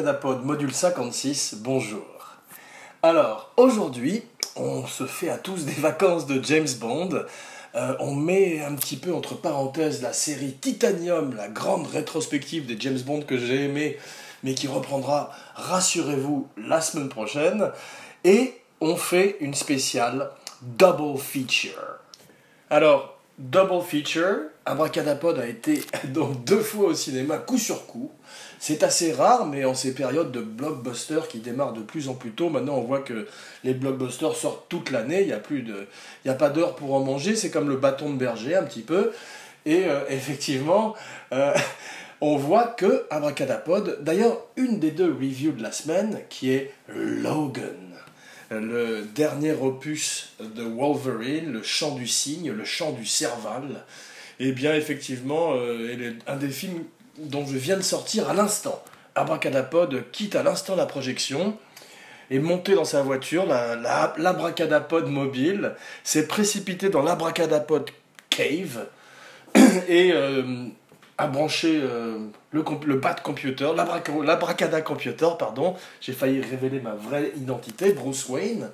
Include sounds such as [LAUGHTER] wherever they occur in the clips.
Abracadapod module 56, bonjour. Alors, aujourd'hui, on se fait à tous des vacances de James Bond. Euh, on met un petit peu entre parenthèses la série Titanium, la grande rétrospective des James Bond que j'ai aimé, mais qui reprendra, rassurez-vous, la semaine prochaine. Et on fait une spéciale double feature. Alors, double feature, Abracadapod a été [LAUGHS] donc deux fois au cinéma, coup sur coup. C'est assez rare, mais en ces périodes de blockbusters qui démarrent de plus en plus tôt, maintenant on voit que les blockbusters sortent toute l'année, il n'y a, a pas d'heure pour en manger, c'est comme le bâton de berger un petit peu. Et euh, effectivement, euh, [LAUGHS] on voit que Abracadapod, d'ailleurs une des deux reviews de la semaine, qui est Logan le dernier opus de Wolverine, le chant du cygne, le chant du serval, eh bien effectivement, euh, un des films dont je viens de sortir à l'instant. Abracadapod quitte à l'instant la projection est monté dans sa voiture, l'abracadapod mobile, s'est précipité dans l'abracadapod cave [CLEARS THROAT] et euh, a branché euh, le, le bat computer, l'abracada computer, pardon, j'ai failli révéler ma vraie identité, Bruce Wayne,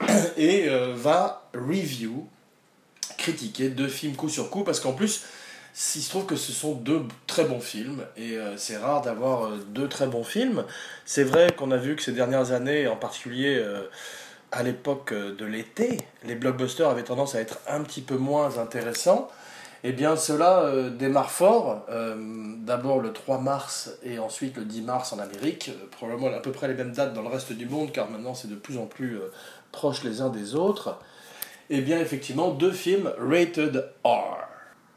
[CLEARS THROAT] et euh, va review, critiquer deux films coup sur coup, parce qu'en plus, il se trouve que ce sont deux très bons films, et euh, c'est rare d'avoir deux très bons films. C'est vrai qu'on a vu que ces dernières années, en particulier à l'époque de l'été, les blockbusters avaient tendance à être un petit peu moins intéressants. Eh bien, cela euh, démarre fort. Euh, d'abord le 3 mars et ensuite le 10 mars en Amérique. Euh, probablement à peu près les mêmes dates dans le reste du monde, car maintenant c'est de plus en plus proche les uns des autres. Eh bien, effectivement, deux films rated R.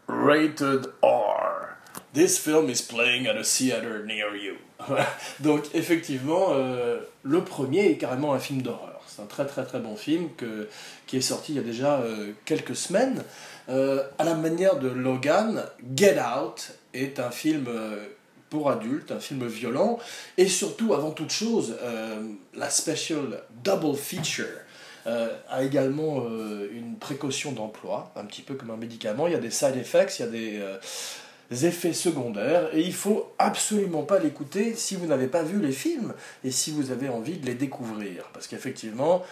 Rated R. This film is playing at a theater near you. [LAUGHS] Donc, effectivement, le premier est carrément un film d'horreur. C'est un très très très bon film que, qui est sorti il y a déjà quelques semaines. Euh, à la manière de Logan, Get Out est un film euh, pour adultes, un film violent, et surtout, avant toute chose, euh, la special double feature a également une précaution d'emploi, un petit peu comme un médicament. Il y a des side effects, il y a des effets secondaires, et il faut absolument pas l'écouter si vous n'avez pas vu les films et si vous avez envie de les découvrir, parce qu'effectivement,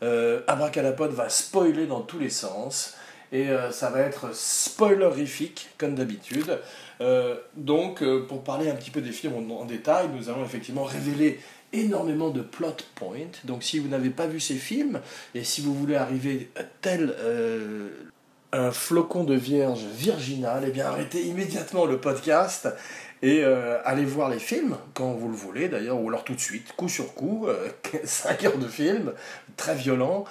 Abracadapod va spoiler dans tous les sens et euh, ça va être spoilerifique comme d'habitude. Euh, donc, euh, pour parler un petit peu des films en, détail, nous allons effectivement révéler énormément de plot points. Donc, si vous n'avez pas vu ces films et si vous voulez arriver tel un flocon de vierge virginal, eh bien arrêtez immédiatement le podcast et allez voir les films quand vous le voulez d'ailleurs, ou alors tout de suite, coup sur coup, [LAUGHS] 5 heures de film, très violent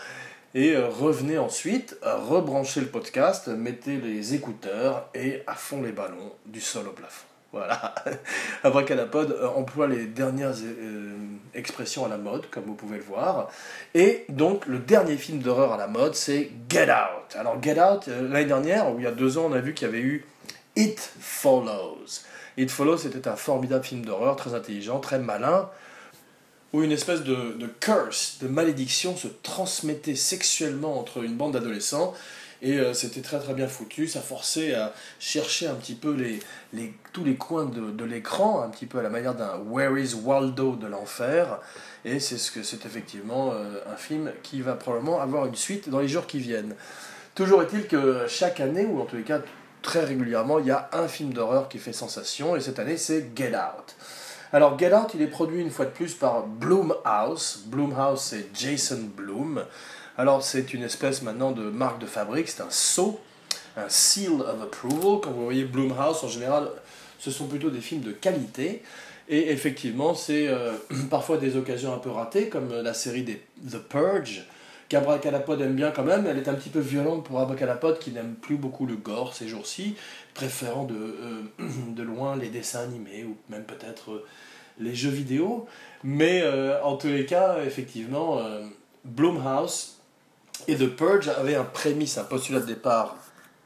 et euh, revenez ensuite, rebrancher le podcast, mettez les écouteurs et à fond les ballons du sol au plafond. Voilà. [LAUGHS] Abracadapod euh, emploie les dernières euh, expressions à la mode, comme vous pouvez le voir. Et donc, le dernier film d'horreur à la mode, c'est Get Out. Alors, Get Out, l'année dernière, ou il y a deux ans, on a vu qu'il y avait eu It Follows. It Follows, c'était un formidable film d'horreur, très intelligent, très malin, où une espèce de, curse, de malédiction se transmettait sexuellement entre une bande d'adolescents. Et euh, c'était très très bien foutu, ça forçait à chercher un petit peu les, les, tous les coins de, de l'écran, un petit peu à la manière d'un Where is Waldo de l'enfer. Et c'est ce que c'est effectivement euh, un film qui va probablement avoir une suite dans les jours qui viennent. Toujours est-il que chaque année, ou en tous les cas très régulièrement, il y a un film d'horreur qui fait sensation, et cette année c'est Get Out. Alors Get Out, il est produit une fois de plus par Bloomhouse. Bloomhouse, c'est Jason Bloom. Alors c'est une espèce maintenant de marque de fabrique, c'est un sceau, un seal of approval. Quand vous voyez Bloomhouse, en général, ce sont plutôt des films de qualité. Et effectivement, c'est euh, [CLEARS THROAT] parfois des occasions un peu ratées, comme la série des The Purge, qu'Abracadapod aime bien quand même. Elle est un petit peu violente pour Abracadapod qui n'aime plus beaucoup le gore ces jours-ci, préférant de, euh, [CLEARS THROAT] de loin les dessins animés ou même peut-être euh, les jeux vidéo. Mais euh, en tous les cas, effectivement, Blumhouse et The Purge avaient un prémisse, un postulat de départ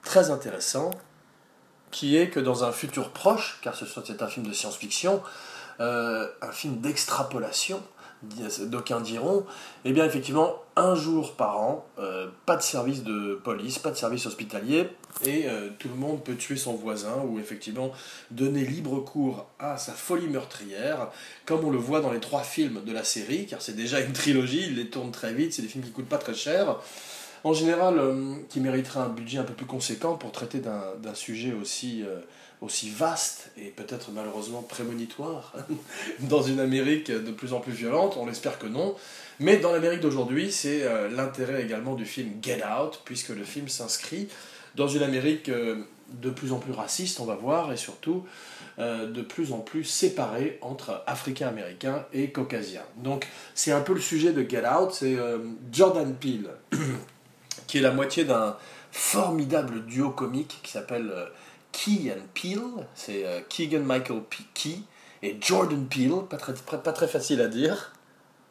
très intéressant, qui est que dans un futur proche, car ce soit c'est un film de science-fiction, un film d'extrapolation, d'aucuns diront, eh bien effectivement, un jour par an, euh, pas de service de police, pas de service hospitalier, et euh, tout le monde peut tuer son voisin, ou effectivement donner libre cours à sa folie meurtrière, comme on le voit dans les trois films de la série, car c'est déjà une trilogie, ils les tournent très vite, c'est des films qui coûtent pas très cher, en général, euh, qui mériteraient un budget un peu plus conséquent pour traiter d'un sujet aussi aussi vaste et peut-être malheureusement prémonitoire [LAUGHS] dans une Amérique de plus en plus violente, on espère que non. Mais dans l'Amérique d'aujourd'hui, c'est euh, l'intérêt également du film Get Out, puisque le film s'inscrit dans une Amérique euh, de plus en plus raciste, on va voir, et surtout euh, de plus en plus séparée entre Africains-Américains et Caucasiens. Donc c'est un peu le sujet de Get Out, c'est Jordan Peele, [CLEARS THROAT] qui est la moitié d'un formidable duo comique qui s'appelle Key and Peel, c'est euh, Keegan Michael Key et Jordan Peele, pas très, facile à dire.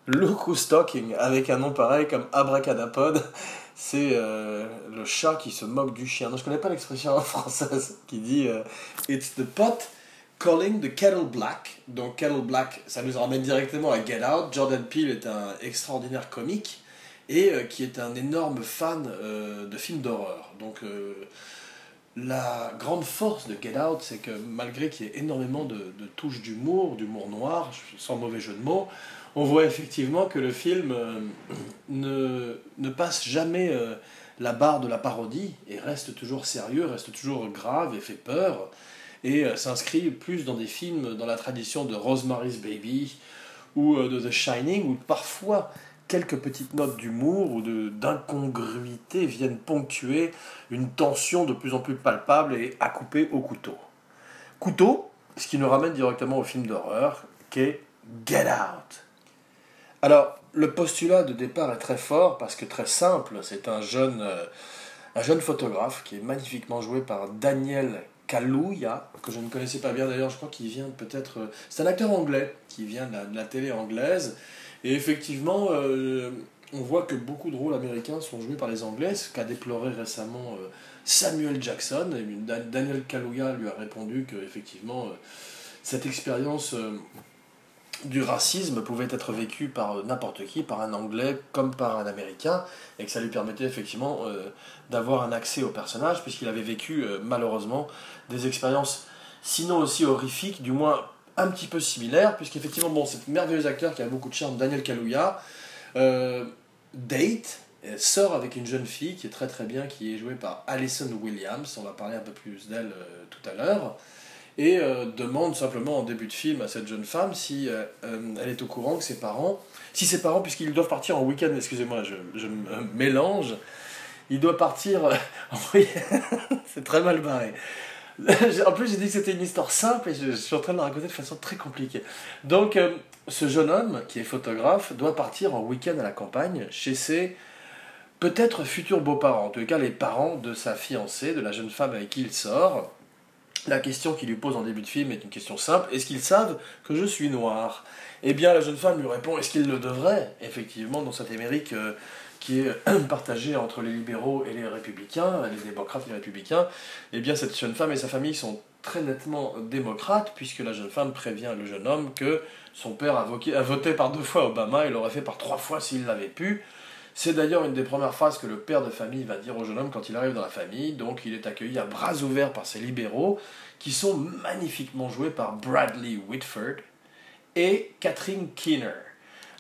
Look Who's Talking, avec un nom pareil comme Abracadapod, [LAUGHS] c'est euh, le chat qui se moque du chien. Non, je connais pas l'expression [LAUGHS] française qui dit euh, It's the pot calling the kettle black. Donc kettle black, ça nous ramène directement à Get Out. Jordan Peele est un extraordinaire comique et qui est un énorme fan de films d'horreur. Donc la grande force de Get Out, c'est que malgré qu'il y ait énormément de, touches d'humour, d'humour noir, sans mauvais jeu de mots, on voit effectivement que le film euh, ne, passe jamais euh, la barre de la parodie et reste toujours sérieux, reste toujours grave et fait peur, et euh, s'inscrit plus dans des films dans la tradition de Rosemary's Baby ou de The Shining, où parfois quelques petites notes d'humour ou d'incongruité viennent ponctuer une tension de plus en plus palpable et à couper au couteau. Couteau, ce qui nous ramène directement au film d'horreur, qui est Get Out. Alors, le postulat de départ est très fort parce que très simple, c'est un jeune, euh, photographe qui est magnifiquement joué par Daniel Kaluuya, que je ne connaissais pas bien d'ailleurs, je crois qu'il vient peut-être... Euh, c'est un acteur anglais qui vient de la télé anglaise et effectivement, euh, on voit que beaucoup de rôles américains sont joués par les Anglais, ce qu'a déploré récemment euh, Samuel Jackson. Daniel Kaluuya lui a répondu que effectivement, euh, cette expérience du racisme pouvait être vécue par n'importe qui, par un Anglais comme par un Américain, et que ça lui permettait effectivement d'avoir un accès au personnage, puisqu'il avait vécu malheureusement des expériences sinon aussi horrifiques, du moins un petit peu similaire, puisqu'effectivement, bon, c'est merveilleux acteur qui a beaucoup de charme, Daniel Kaluuya, euh, date, sort avec une jeune fille qui est très très bien, qui est jouée par Alison Williams, on va parler un peu plus d'elle euh, tout à l'heure, et euh, demande simplement en début de film à cette jeune femme si elle est au courant que ses parents, si ses parents, puisqu'ils doivent partir en week-end, excusez-moi, je, mélange, il doit partir [LAUGHS] en [LAUGHS] c'est très mal barré. [LAUGHS] en plus, j'ai dit que c'était une histoire simple et je, suis en train de la raconter de façon très compliquée. Donc, euh, ce jeune homme, qui est photographe, doit partir en week-end à la campagne chez ses peut-être futurs beaux-parents, en tout cas les parents de sa fiancée, de la jeune femme avec qui il sort. La question qu'il lui pose en début de film est une question simple est-ce qu'ils savent que je suis noir? Eh bien, la jeune femme lui répond est-ce qu'ils le devraient? Effectivement, dans cette Amérique. Euh, qui est [CLEARS THROAT] partagé entre les libéraux et les républicains, les démocrates et les républicains, eh bien cette jeune femme et sa famille sont très nettement démocrates, puisque la jeune femme prévient le jeune homme que son père a, voté par deux fois Obama et l'aurait fait par trois fois s'il l'avait pu. C'est d'ailleurs une des premières phrases que le père de famille va dire au jeune homme quand il arrive dans la famille, donc il est accueilli à bras ouverts par ses libéraux, qui sont magnifiquement joués par Bradley Whitford et Catherine Keener.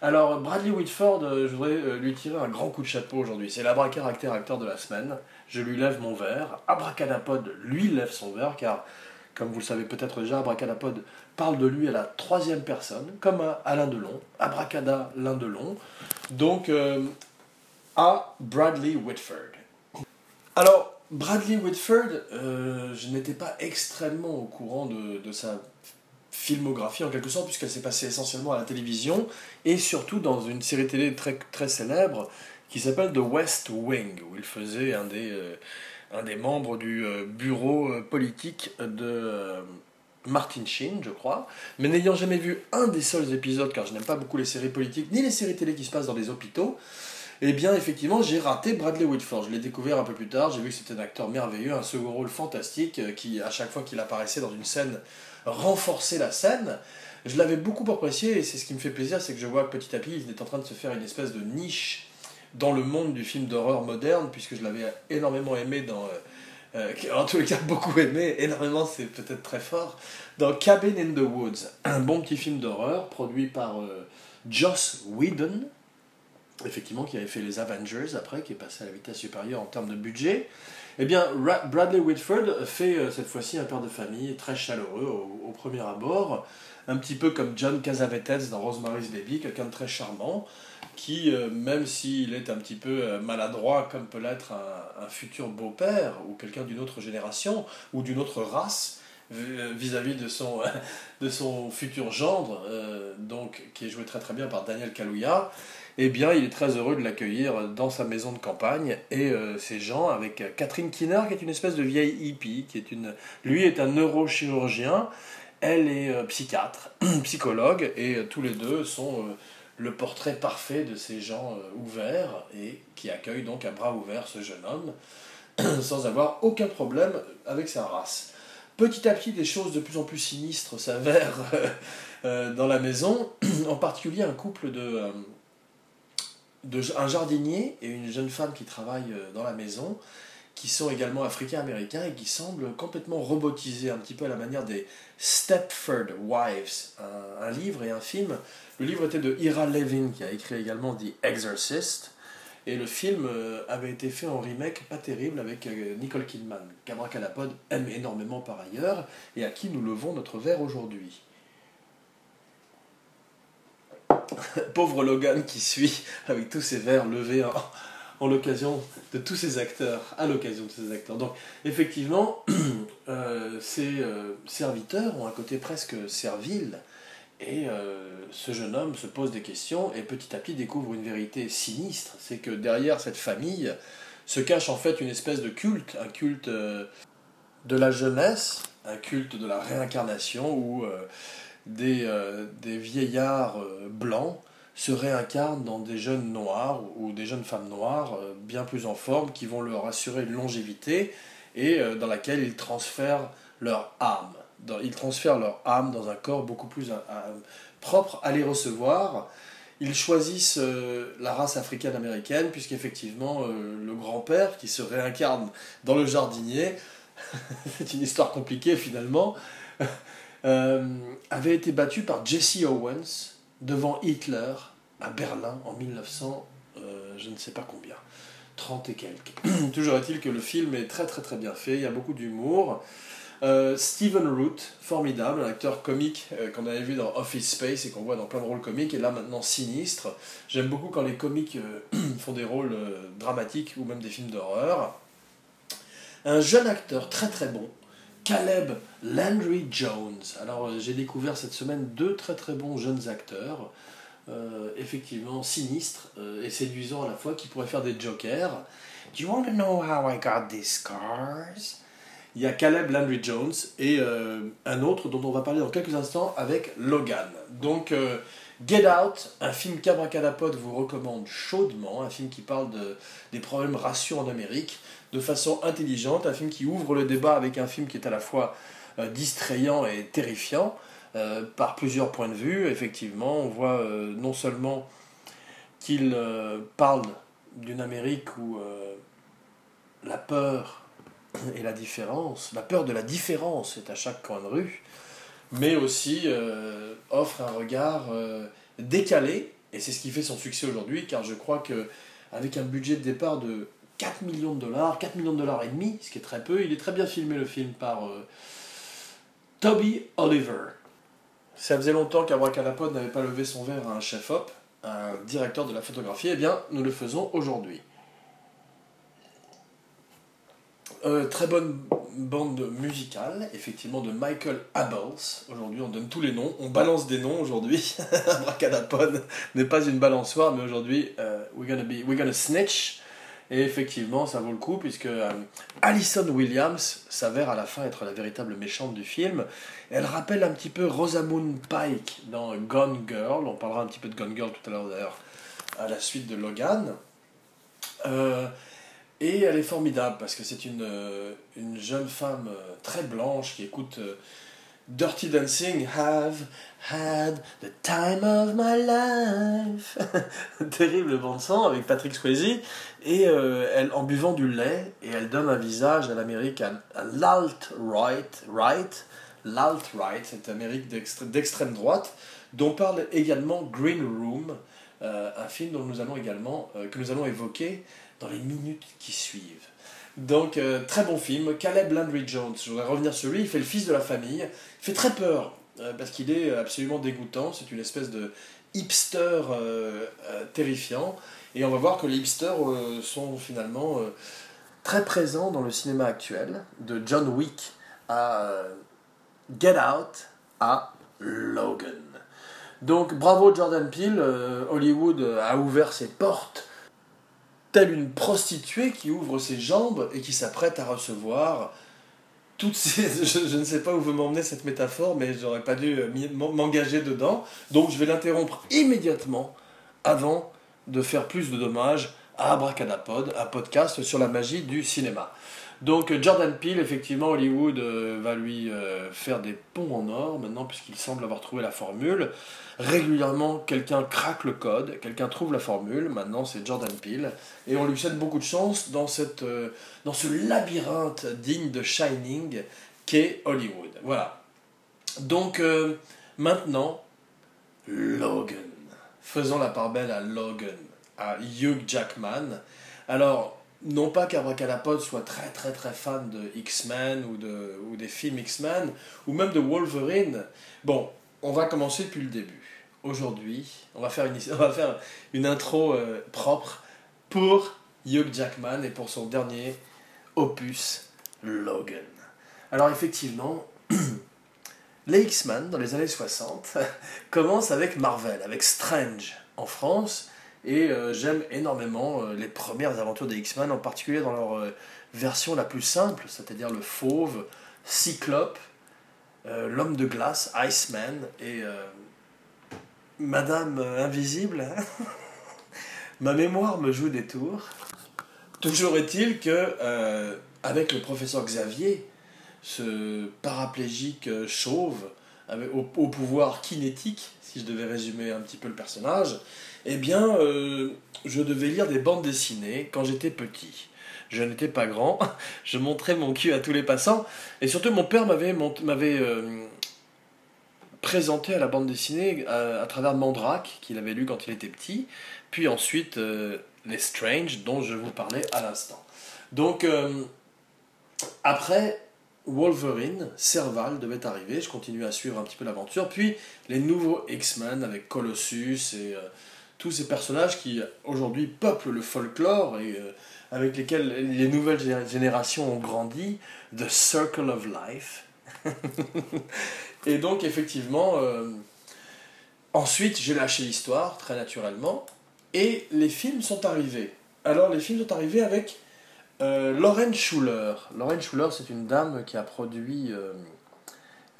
Alors, Bradley Whitford, euh, je voudrais euh, lui tirer un grand coup de chapeau aujourd'hui. C'est l'abracadabra acteur de la semaine. Je lui lève mon verre. Abracadapod lui lève son verre, car, comme vous le savez peut-être déjà, Abracadapod parle de lui à la troisième personne, comme à Alain Delon. Abracada, l'un Delon. Donc, euh, à Bradley Whitford. Alors, Bradley Whitford, je n'étais pas extrêmement au courant de sa filmographie en quelque sorte, puisqu'elle s'est passée essentiellement à la télévision, et surtout dans une série télé très, très célèbre qui s'appelle The West Wing, où il faisait un des, euh, un des membres du euh, bureau euh, politique de Martin Sheen, je crois. Mais n'ayant jamais vu un des seuls épisodes, car je n'aime pas beaucoup les séries politiques, ni les séries télé qui se passent dans les hôpitaux, eh bien, effectivement, j'ai raté Bradley Whitford. Je l'ai découvert un peu plus tard. J'ai vu que c'était un acteur merveilleux, un second rôle fantastique, qui, à chaque fois qu'il apparaissait dans une scène, renforçait la scène. Je l'avais beaucoup apprécié et c'est ce qui me fait plaisir, c'est que je vois que petit à petit il est en train de se faire une espèce de niche dans le monde du film d'horreur moderne, puisque je l'avais énormément aimé dans... Euh, euh, en tous les cas, beaucoup aimé, énormément c'est peut-être très fort, dans Cabin in the Woods, un bon petit film d'horreur produit par euh, Joss Whedon, effectivement, qui avait fait les Avengers après, qui est passé à la vitesse supérieure en termes de budget. Eh bien, Bradley Whitford fait cette fois-ci un père de famille très chaleureux au, premier abord, un petit peu comme John Casavetes dans Rosemary's Baby, quelqu'un de très charmant, qui, euh, même s'il est un petit peu euh, maladroit, comme peut l'être un, futur beau-père ou quelqu'un d'une autre génération ou d'une autre race, euh, vis-à-vis de son, [LAUGHS] de son futur gendre, donc, qui est joué très très bien par Daniel Kaluuya, eh bien, il est très heureux de l'accueillir dans sa maison de campagne. Et ces gens avec Catherine Kinner, qui est une espèce de vieille hippie, qui est une, lui est un neurochirurgien, elle est psychiatre, [CLEARS THROAT] psychologue, et tous les deux sont le portrait parfait de ces gens euh, ouverts et qui accueillent donc à bras ouverts ce jeune homme [CLEARS THROAT] sans avoir aucun problème avec sa race. Petit à petit, des choses de plus en plus sinistres s'avèrent [LAUGHS] euh, dans la maison, [CLEARS THROAT] en particulier un couple de, euh, de, un jardinier et une jeune femme qui travaillent dans la maison qui sont également africains-américains et qui semblent complètement robotisés, un petit peu à la manière des Stepford Wives, un, livre et un film. Le livre était de Ira Levin, qui a écrit également The Exorcist, et le film euh, avait été fait en remake pas terrible avec euh, Nicole Kidman, qu'Abracadapod aime énormément par ailleurs, et à qui nous levons notre verre aujourd'hui. [LAUGHS] Pauvre Logan qui suit avec tous ses verres levés en, l'occasion de tous ces acteurs, à l'occasion de ces acteurs. Donc, effectivement, [CLEARS THROAT] euh, ces euh, serviteurs ont un côté presque servile, et euh, ce jeune homme se pose des questions et petit à petit découvre une vérité sinistre, c'est que derrière cette famille se cache en fait une espèce de culte, un culte de la jeunesse, un culte de la réincarnation où des, des vieillards blancs se réincarnent dans des jeunes noirs ou des jeunes femmes noires euh, bien plus en forme qui vont leur assurer une longévité et euh, dans laquelle ils transfèrent leur âme. Ils transfèrent leur âme dans un corps beaucoup plus propre à les recevoir. Ils choisissent euh, la race africaine-américaine puisqu'effectivement le grand-père qui se réincarne dans le jardinier, [LAUGHS] c'est une histoire compliquée finalement, avait été battu par Jesse Owens devant Hitler à Berlin en 1900, euh, je ne sais pas combien, 30 et quelques. [CLEARS THROAT] Toujours est-il que le film est très très très bien fait, il y a beaucoup d'humour. Euh, Stephen Root, formidable, un acteur comique euh, qu'on avait vu dans Office Space et qu'on voit dans plein de rôles comiques, et là maintenant sinistre. J'aime beaucoup quand les comiques [CLEARS THROAT] font des rôles dramatiques ou même des films d'horreur. Un jeune acteur très très bon, Caleb Landry Jones. Alors j'ai découvert cette semaine deux très très bons jeunes acteurs. Euh, effectivement sinistre euh, et séduisant à la fois qui pourrait faire des jokers. Do you want to know how I got these scars? Il y a Caleb Landry Jones et euh, un autre dont on va parler dans quelques instants avec Logan. Donc Get Out, un film qu'Abracadapod vous recommande chaudement, un film qui parle de, des problèmes raciaux en Amérique de façon intelligente, un film qui ouvre le débat avec un film qui est à la fois distrayant et terrifiant. Euh, par plusieurs points de vue. Effectivement, on voit euh, non seulement qu'il euh, parle d'une Amérique où la peur et la différence, la peur de la différence est à chaque coin de rue, mais aussi offre un regard décalé, et c'est ce qui fait son succès aujourd'hui, car je crois que avec un budget de départ de 4 millions de dollars, 4 millions de dollars et demi, ce qui est très peu, il est très bien filmé le film par Toby Oliver. Ça faisait longtemps qu'Abracadapod n'avait pas levé son verre à un chef-op, un directeur de la photographie, eh bien, nous le faisons aujourd'hui. Euh, très bonne bande musicale, effectivement, de Michael Abels. Aujourd'hui, on donne tous les noms. On balance des noms aujourd'hui. [LAUGHS] Abracadapod n'est pas une balançoire, mais aujourd'hui, euh, we're, gonna be, we're gonna snitch. Et effectivement, ça vaut le coup, puisque euh, Alison Williams s'avère à la fin être la véritable méchante du film. Elle rappelle un petit peu Rosamund Pike dans Gone Girl. On parlera un petit peu de Gone Girl tout à l'heure d'ailleurs, à la suite de Logan. Euh, et elle est formidable parce que c'est une, euh, une jeune femme très blanche qui écoute Dirty Dancing have had the time of my life. [LAUGHS] Terrible bande son avec Patrick Swayze et euh, elle en buvant du lait et elle donne un visage à l'Amérique à, l'alt-right, right, l'alt-right, cette Amérique d'extrême droite dont parle également Green Room, euh, un film dont nous allons également euh, que nous allons évoquer dans les minutes qui suivent. Donc, euh, très bon film. Caleb Landry Jones, je voudrais revenir sur lui. Il fait le fils de la famille. Il fait très peur euh, parce qu'il est absolument dégoûtant. C'est une espèce de hipster euh, terrifiant. Et on va voir que les hipsters sont finalement très présents dans le cinéma actuel, de John Wick à Get Out à Logan. Donc bravo Jordan Peele, Hollywood a ouvert ses portes telle une prostituée qui ouvre ses jambes et qui s'apprête à recevoir toutes ces... [LAUGHS] Je, ne sais pas où veut m'emmener cette métaphore, mais j'aurais pas dû euh, m'engager dedans. Donc je vais l'interrompre immédiatement avant de faire plus de dommages à Abracadapod, un podcast sur la magie du cinéma. Donc Jordan Peele, effectivement, Hollywood euh, va lui euh, faire des ponts en or maintenant, puisqu'il semble avoir trouvé la formule. Régulièrement, quelqu'un craque le code, quelqu'un trouve la formule, maintenant c'est Jordan Peele, et on lui souhaite beaucoup de chance dans, euh, dans ce labyrinthe digne de Shining qu'est Hollywood. Voilà. Donc maintenant, Logan. Faisons la part belle à Logan, à Hugh Jackman. Alors, non pas qu'Abracadapod soit très très très fan de X-Men ou, de, ou des films X-Men, ou même de Wolverine. Bon, on va commencer depuis le début. Aujourd'hui, on, va faire une, [LAUGHS] on va faire une intro euh, propre pour Hugh Jackman et pour son dernier opus, Logan. Alors effectivement, [CLEARS THROAT] les X-Men dans les années 60 [LAUGHS] commencent avec Marvel, avec Strange en France, et euh, j'aime énormément euh, les premières aventures des X-Men, en particulier dans leur euh, version la plus simple, c'est-à-dire le fauve, Cyclope, l'homme de glace, Iceman, et Madame Invisible. Hein. [LAUGHS] Ma mémoire me joue des tours. Toujours est-il que, avec le professeur Xavier, ce paraplégique chauve, au, pouvoir kinétique, si je devais résumer un petit peu le personnage, eh bien, euh, je devais lire des bandes dessinées quand j'étais petit. Je n'étais pas grand, [LAUGHS] je montrais mon cul à tous les passants, et surtout mon père m'avait euh, présenté à la bande dessinée à, travers Mandrake, qu'il avait lu quand il était petit, puis ensuite euh, les Strange, dont je vous parlais à l'instant. Donc, après, Wolverine, Serval devait arriver, je continue à suivre un petit peu l'aventure, puis les nouveaux X-Men avec Colossus et tous ces personnages qui aujourd'hui peuplent le folklore et euh, avec lesquels les nouvelles générations ont grandi, The Circle of Life. [LAUGHS] et donc effectivement, euh, ensuite j'ai lâché l'histoire très naturellement et les films sont arrivés. Alors les films sont arrivés avec euh, Lauren Schuller. Lauren c'est une dame qui a produit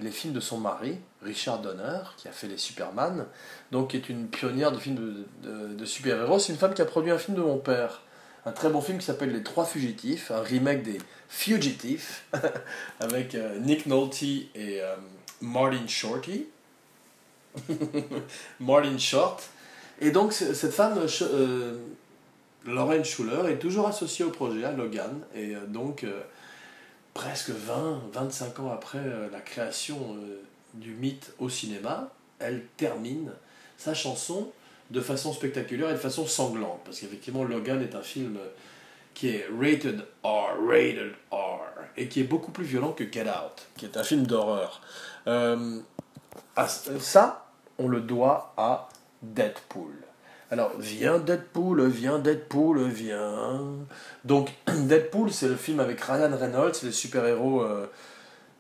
les films de son mari, Richard Donner, qui a fait les Superman, donc qui est une pionnière de films de, super-héros. C'est une femme qui a produit un film de mon père, un très bon film qui s'appelle Les Trois Fugitifs, un remake des Fugitifs, [LAUGHS] avec euh, Nick Nolte et euh, Martin Shorty. [LAUGHS] Martin Short. Et donc cette femme, euh, Lauren Schuller, est toujours associée au projet, à Logan, et donc presque 20, 25 ans après euh, la création euh, du mythe au cinéma, elle termine sa chanson de façon spectaculaire et de façon sanglante. Parce qu'effectivement, Logan est un film qui est rated R, rated R, et qui est beaucoup plus violent que Get Out, qui est un film d'horreur. Euh, ça, on le doit à Deadpool. Alors, viens Deadpool, viens Deadpool, viens. Donc, [CLEARS THROAT] Deadpool, c'est le film avec Ryan Reynolds, le super-héros euh,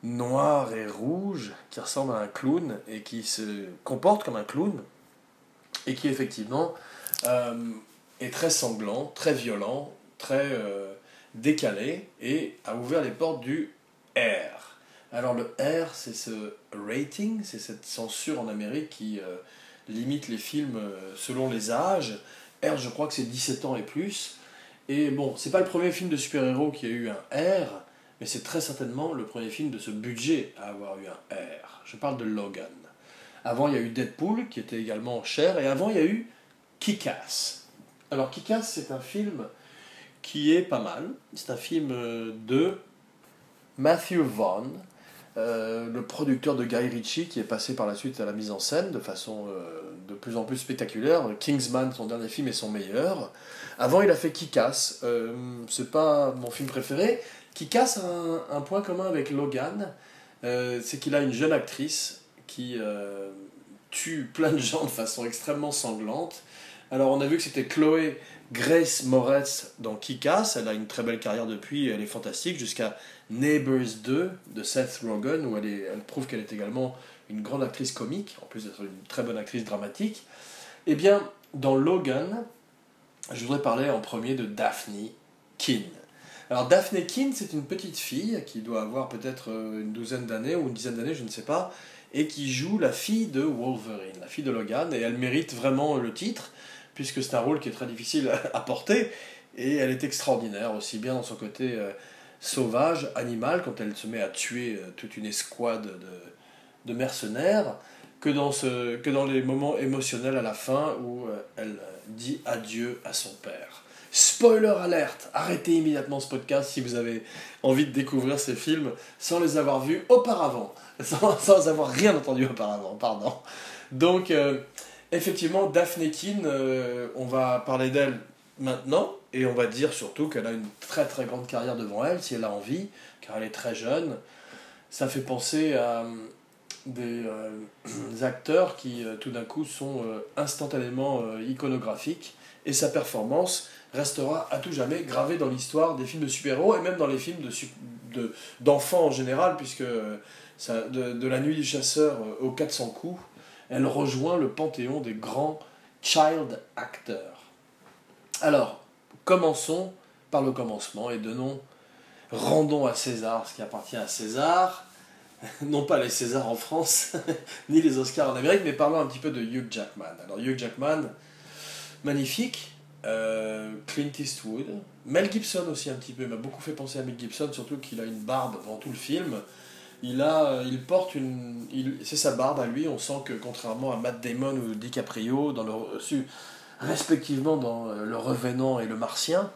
noir et rouge qui ressemble à un clown et qui se comporte comme un clown et qui, effectivement, euh, est très sanglant, très violent, très euh, décalé et a ouvert les portes du R. Alors, le R, c'est ce rating, c'est cette censure en Amérique qui limite les films euh, selon les âges. R, je crois que c'est 17 ans et plus. Et bon, c'est pas le premier film de super-héros qui a eu un R, mais c'est très certainement le premier film de ce budget à avoir eu un R. Je parle de Logan. Avant, il y a eu Deadpool, qui était également cher, et avant, il y a eu Kick-Ass. Alors, Kick-Ass, c'est un film qui est pas mal. C'est un film euh, de Matthew Vaughn, euh, le producteur de Guy Ritchie, qui est passé par la suite à la mise en scène de façon euh, de plus en plus spectaculaire. Kingsman, son dernier film, est son meilleur. Avant, il a fait Kick-Ass. c'est pas mon film préféré. Kick-Ass a un, un, point commun avec Logan, c'est qu'il a une jeune actrice qui tue plein de gens de façon extrêmement sanglante. Alors on a vu que c'était Chloé Grace Moretz dans Kick-Ass, elle a une très belle carrière depuis, elle est fantastique, jusqu'à Neighbors 2 de Seth Rogen, où elle, prouve qu'elle est également une grande actrice comique, en plus d'être une très bonne actrice dramatique. Eh bien, dans Logan, je voudrais parler en premier de Daphne Keane. Alors Daphne Keane, c'est une petite fille qui doit avoir peut-être euh, une douzaine d'années ou une dizaine d'années, je ne sais pas, et qui joue la fille de Wolverine, la fille de Logan, et elle mérite vraiment le titre puisque c'est un rôle qui est très difficile [LAUGHS] à porter, et elle est extraordinaire, aussi bien dans son côté euh, sauvage, animal, quand elle se met à tuer euh, toute une escouade de, mercenaires, que dans, ce, que dans les moments émotionnels à la fin où euh, elle dit adieu à son père. Spoiler alerte Arrêtez immédiatement ce podcast si vous avez envie de découvrir ces films sans les avoir vus auparavant, [LAUGHS] sans, sans avoir rien entendu auparavant, pardon. Donc, effectivement, Daphne Keane, euh, on va parler d'elle maintenant, et on va dire surtout qu'elle a une très très grande carrière devant elle, si elle a envie, car elle est très jeune. Ça fait penser à euh, des, euh, [CLEARS THROAT] acteurs qui tout d'un coup sont instantanément iconographiques, et sa performance restera à tout jamais gravée dans l'histoire des films de super-héros, et même dans les films d'enfants de, en général, puisque de, de, La Nuit du Chasseur aux 400 coups, elle rejoint le panthéon des grands child actors. Alors, commençons par le commencement et donnons, rendons à César ce qui appartient à César, [LAUGHS] non pas les Césars en France, [LAUGHS] ni les Oscars en Amérique, mais parlons un petit peu de Hugh Jackman. Alors Hugh Jackman, magnifique, euh, Clint Eastwood, Mel Gibson aussi un petit peu, m'a beaucoup fait penser à Mel Gibson, surtout qu'il a une barbe dans tout le film il, a, il porte une. C'est sa barbe à lui. On sent que contrairement à Matt Damon ou DiCaprio, respectivement dans euh, Le Revenant et Le Martien,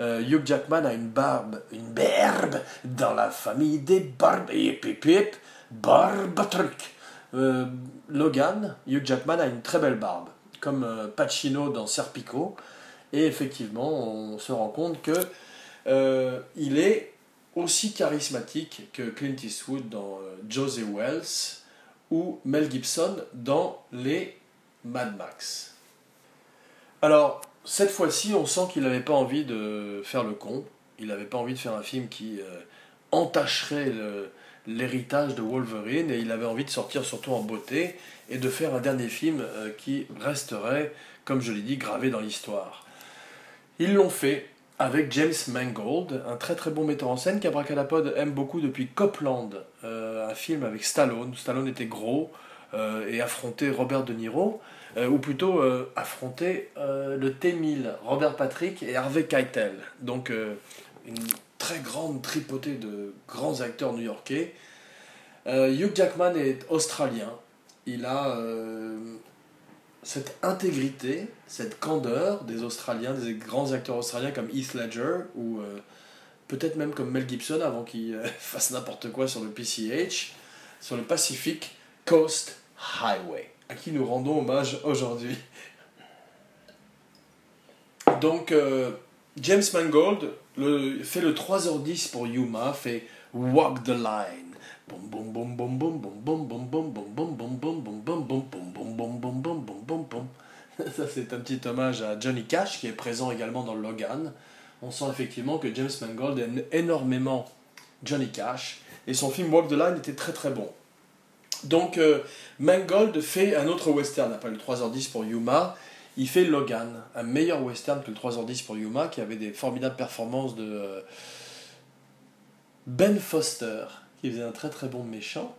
euh, Hugh Jackman a une barbe, une berbe dans la famille des barbes. Et pip barbe truc. Euh, Logan, Hugh Jackman a une très belle barbe, comme Pacino dans Serpico. Et effectivement, on se rend compte que il est aussi charismatique que Clint Eastwood dans euh, Josie Wells ou Mel Gibson dans les Mad Max. Alors, cette fois-ci, on sent qu'il n'avait pas envie de faire le con. Il n'avait pas envie de faire un film qui euh, entacherait l'héritage de Wolverine et il avait envie de sortir surtout en beauté et de faire un dernier film euh, qui resterait, comme je l'ai dit, gravé dans l'histoire. Ils l'ont fait avec James Mangold, un très très bon metteur en scène qu'Abracadapod aime beaucoup depuis Copland, euh, un film avec Stallone. Stallone était gros euh, et affrontait Robert De Niro, euh, ou plutôt affrontait le T-1000, Robert Patrick et Harvey Keitel. Donc une très grande tripotée de grands acteurs new-yorkais. Hugh Jackman est australien. Il a cette intégrité, cette candeur des Australiens, des grands acteurs australiens comme Heath Ledger ou euh, peut-être même comme Mel Gibson avant qu'il euh, [LAUGHS] fasse n'importe quoi sur le PCH, sur le Pacific Coast Highway, à qui nous rendons hommage aujourd'hui. Donc, euh, James Mangold le, fait le 3h10 pour Yuma, fait Walk the Line. Ça, c'est un petit hommage à Johnny Cash qui est présent également dans Logan. On sent effectivement que James Mangold aime énormément Johnny Cash et son film Walk the Line était très très bon. Donc Mangold fait un autre western après le 3h10 pour Yuma. Il fait Logan, un meilleur western que le 3h10 pour Yuma qui avait des formidables performances de Ben Foster qui faisait un très très bon méchant,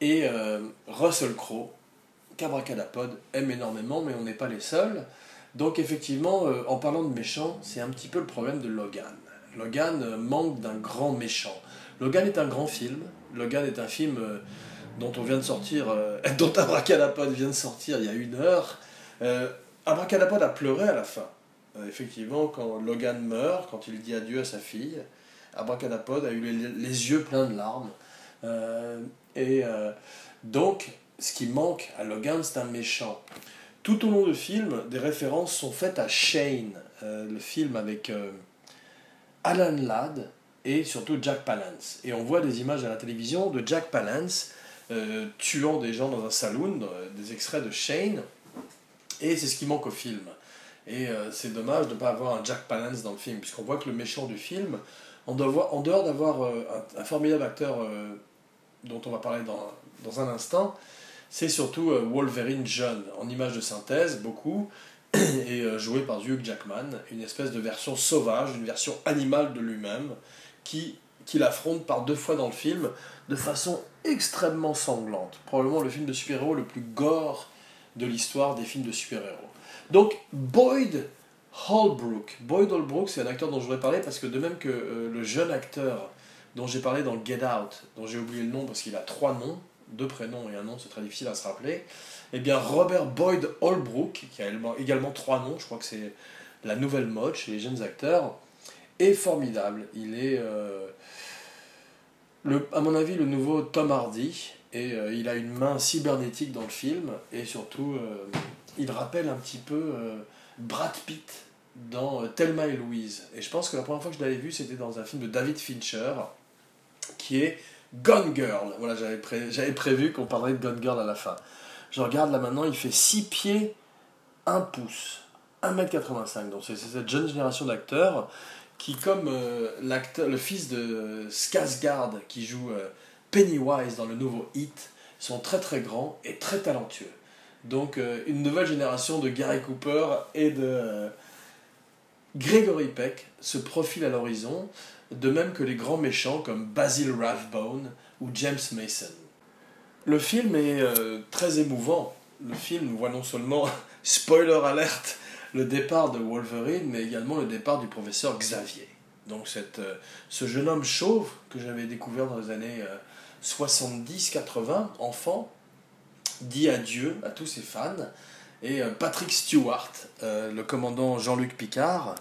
et euh, Russell Crowe, qu'Abracadapod aime énormément, mais on n'est pas les seuls. Donc effectivement, euh, en parlant de méchant, c'est un petit peu le problème de Logan. Logan manque d'un grand méchant. Logan est un grand film. Logan est un film euh, dont on vient de sortir, euh, [LAUGHS] dont Abracadapod vient de sortir il y a une heure. Euh, Abracadapod a pleuré à la fin. Euh, effectivement, quand Logan meurt, quand il dit adieu à sa fille, Abracadapod a eu les, yeux pleins de larmes. Euh, et euh, donc, ce qui manque à Logan, c'est un méchant. Tout au long du film, des références sont faites à Shane, euh, le film avec Alan Ladd et surtout Jack Palance. Et on voit des images à la télévision de Jack Palance tuant des gens dans un saloon, des extraits de Shane, et c'est ce qui manque au film. Et c'est dommage de ne pas avoir un Jack Palance dans le film, puisqu'on voit que le méchant du film, en dehors, d'avoir euh, un, formidable acteur euh, dont on va parler dans, dans un instant, c'est surtout euh, Wolverine jeune, en image de synthèse, beaucoup, [CLEARS THROAT] et joué par Hugh Jackman, une espèce de version sauvage, une version animale de lui-même, qui, qui l'affronte par deux fois dans le film, de façon extrêmement sanglante. Probablement le film de super-héros le plus gore de l'histoire des films de super-héros. Donc, Boyd Holbrook. Boyd Holbrook, c'est un acteur dont je voudrais parler parce que de même que euh, le jeune acteur dont j'ai parlé dans Get Out, dont j'ai oublié le nom parce qu'il a trois noms, deux prénoms et un nom, c'est très difficile à se rappeler, eh bien Robert Boyd Holbrook, qui a également- trois noms, je crois que c'est la nouvelle mode chez les jeunes acteurs, est formidable. Il est, euh, à mon avis, le nouveau Tom Hardy, et euh, il a une main cybernétique dans le film, et surtout, il rappelle un petit peu Brad Pitt dans euh, Thelma et Louise. Et je pense que la première fois que je l'avais vu, c'était dans un film de David Fincher, qui est Gone Girl. Voilà, j'avais pré- prévu qu'on parlerait de Gone Girl à la fin. Je regarde là maintenant, il fait 6 pieds 1 pouce, 1m85. Donc c'est cette jeune génération d'acteurs qui, comme euh, le fils de Skarsgård qui joue euh, Pennywise dans le nouveau Hit, sont très très grands et très talentueux. Donc une nouvelle génération de Gary Cooper et de Gregory Peck se profile à l'horizon, de même que les grands méchants comme Basil Rathbone ou James Mason. Le film est euh, très émouvant. Le film voit non seulement, [LAUGHS] spoiler alerte, le départ de Wolverine, mais également le départ du professeur Xavier. Donc euh, ce jeune homme chauve que j'avais découvert dans les années euh, 70-80, enfant, dit adieu à tous ses fans. Et euh, Patrick Stewart, euh, le commandant Jean-Luc Picard,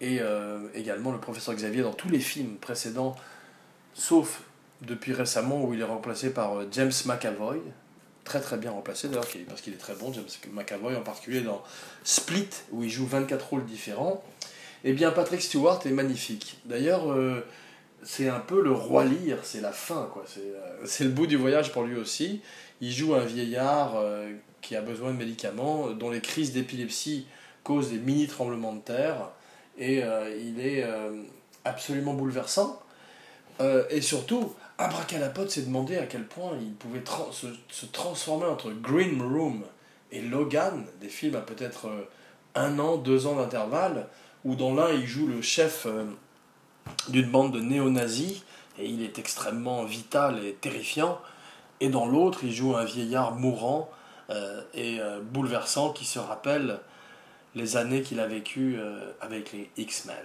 et euh, également le professeur Xavier dans tous les films précédents, sauf depuis récemment où il est remplacé par James McAvoy, très très bien remplacé d'ailleurs, parce qu'il est très bon, James McAvoy en particulier dans Split, où il joue 24 rôles différents. Eh bien, Patrick Stewart est magnifique. D'ailleurs, c'est un peu le roi Lear, c'est la fin, quoi. [LAUGHS] C'est le bout du voyage pour lui aussi. Il joue un vieillard qui a besoin de médicaments, dont les crises d'épilepsie causent des mini tremblements de terre, et euh, il est euh, absolument bouleversant. Euh, et surtout, Abracadapod s'est demandé à quel point il pouvait se, se transformer entre Green Room et Logan, des films à peut-être euh, un an, deux ans d'intervalle, où dans l'un il joue le chef euh, d'une bande de néo-nazis, et il est extrêmement vital et terrifiant, et dans l'autre il joue un vieillard mourant euh, et euh, bouleversant qui se rappelle les années qu'il a vécues euh, avec les X-Men.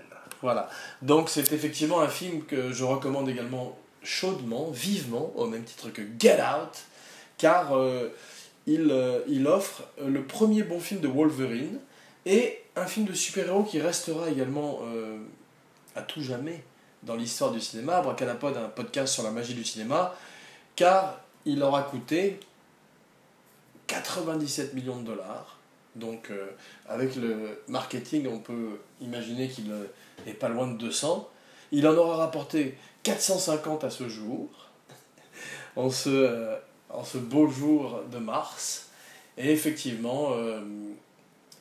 Voilà. Donc c'est effectivement un film que je recommande également chaudement, vivement, au même titre que Get Out, car euh, il, euh, il offre euh, le premier bon film de Wolverine et un film de super-héros qui restera également euh, à tout jamais dans l'histoire du cinéma. Abracadapod a un podcast sur la magie du cinéma, car il aura coûté 97 millions de dollars. Donc euh, avec le marketing, on peut imaginer qu'il euh, est pas loin de 200. Il en aura rapporté 450 à ce jour, [LAUGHS] en ce, euh, en ce beau jour de mars. Et effectivement, euh,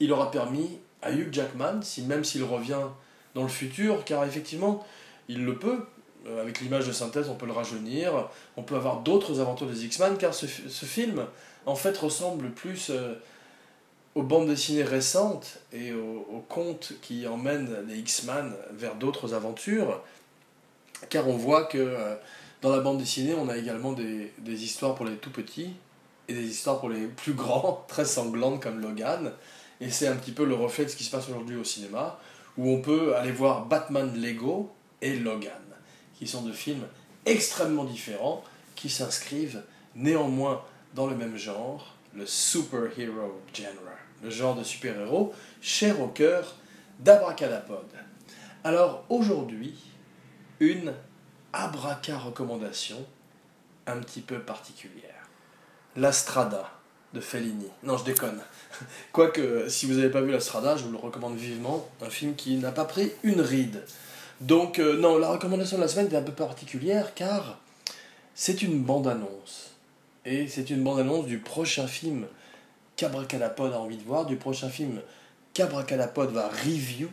il aura permis à Hugh Jackman, si, même s'il revient dans le futur, car effectivement, il le peut, euh, avec l'image de synthèse, on peut le rajeunir, on peut avoir d'autres aventures des X-Men, car ce, fi- ce film, en fait, ressemble plus euh, aux bandes dessinées récentes et aux, aux contes qui emmènent les X-Men vers d'autres aventures, car on voit que euh, dans la bande dessinée, on a également des, des histoires pour les tout petits et des histoires pour les plus grands, [LAUGHS] très sanglantes comme Logan. Et c'est un petit peu le reflet de ce qui se passe aujourd'hui au cinéma, où on peut aller voir Batman Lego et Logan, qui sont deux films extrêmement différents qui s'inscrivent néanmoins dans le même genre, le superhero genre, le genre de super-héros cher au cœur d'Abracadapod. Alors aujourd'hui, une abraca recommandation un petit peu particulière. La Strada de Fellini. Non, je déconne. [LAUGHS] Quoique, si vous n'avez pas vu La Strada, je vous le recommande vivement. Un film qui n'a pas pris une ride. Donc, euh, non, la recommandation de la semaine est un peu particulière car c'est une bande-annonce. Et c'est une bande-annonce du prochain film qu'Abracadapod a envie de voir, du prochain film qu'Abracadapod va review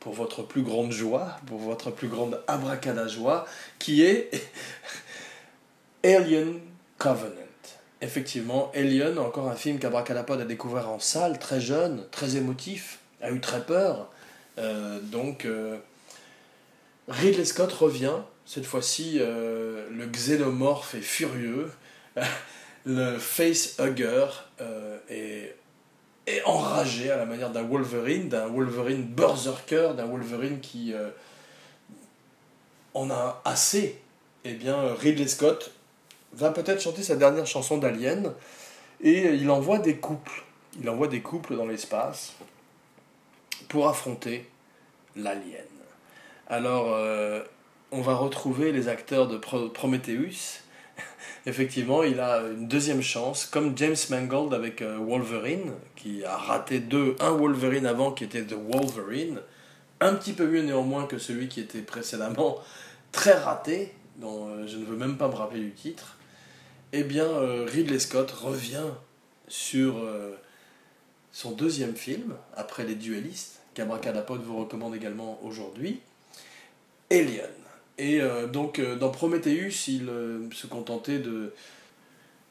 pour votre plus grande joie, pour votre plus grande abracada joie, qui est [LAUGHS] Alien Covenant. Effectivement, Alien, encore un film qu'Abracadapod a découvert en salle, très jeune, très émotif, a eu très peur. Euh, donc, euh, Ridley Scott revient, cette fois-ci, euh, le xénomorphe est furieux, [LAUGHS] le facehugger est, est, enragé à la manière d'un Wolverine, d'un Wolverine berserker, d'un Wolverine qui en a assez. Eh bien, Ridley Scott va peut-être chanter sa dernière chanson d'Alien et il envoie des couples. Il envoie des couples dans l'espace pour affronter l'alien. Alors, euh, on va retrouver les acteurs de Prometheus. [LAUGHS] Effectivement, il a une deuxième chance, comme James Mangold avec euh, Wolverine, qui a raté deux, un Wolverine avant qui était The Wolverine, un petit peu mieux néanmoins que celui qui était précédemment [LAUGHS] très raté, dont euh, je ne veux même pas me rappeler du titre. Eh bien, Ridley Scott revient sur son deuxième film, après Les Duellistes, qu'Abracadapod vous recommande également aujourd'hui, Alien. Et euh, donc, dans Prometheus, il se contentait de,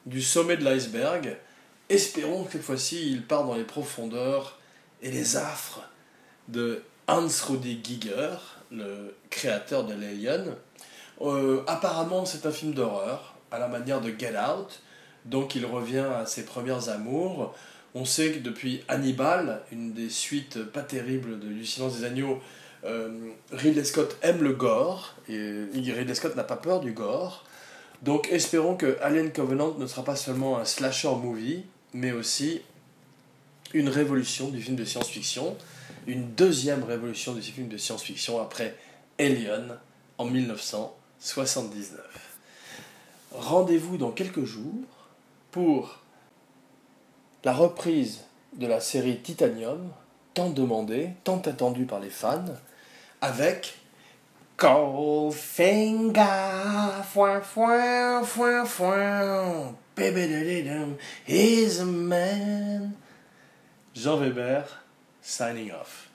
du sommet de l'iceberg. Espérons que cette fois-ci, il part dans les profondeurs et les affres de Hans Rudi Giger, le créateur de l'Alien. apparemment, c'est un film d'horreur à la manière de Get Out. Donc il revient à ses premières amours. On sait que depuis Hannibal, une des suites pas terribles de Du silence des agneaux, euh, Ridley Scott aime le gore, et Ridley Scott n'a pas peur du gore. Donc espérons que Alien Covenant ne sera pas seulement un slasher movie, mais aussi une révolution du film de science-fiction, une deuxième révolution du film de science-fiction après Alien en 1979 rendez-vous dans quelques jours pour la reprise de la série Titanium, tant demandée, tant attendue par les fans, avec Goldfinger, foin, foin, foin, foin, is a man. Jean Weber, signing off.